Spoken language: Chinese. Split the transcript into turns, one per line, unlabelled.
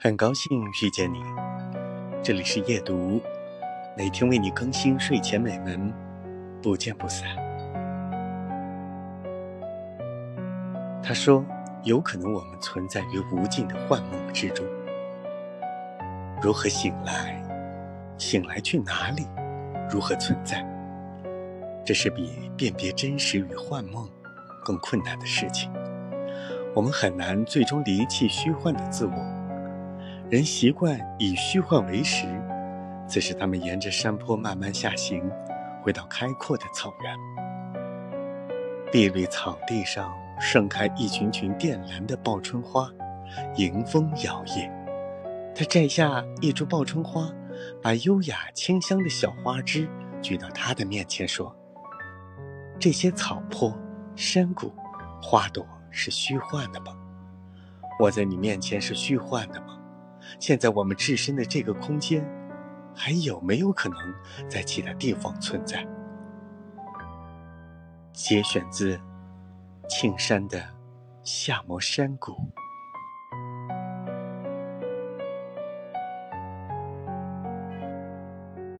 很高兴遇见你，这里是夜读，每天为你更新睡前美文，不见不散。他说：“有可能我们存在于无尽的幻梦之中，如何醒来？醒来去哪里？如何存在？这是比辨别真实与幻梦更困难的事情。我们很难最终离弃虚幻的自我。”人习惯以虚幻为食，此时他们沿着山坡慢慢下行，回到开阔的草原。碧绿草地上盛开一群群靛蓝的报春花，迎风摇曳。他摘下一株报春花，把优雅清香的小花枝举到他的面前，说：“这些草坡、山谷、花朵是虚幻的吗？我在你面前是虚幻的吗？”现在我们置身的这个空间，还有没有可能在其他地方存在？节选自庆山的《夏摩山谷》。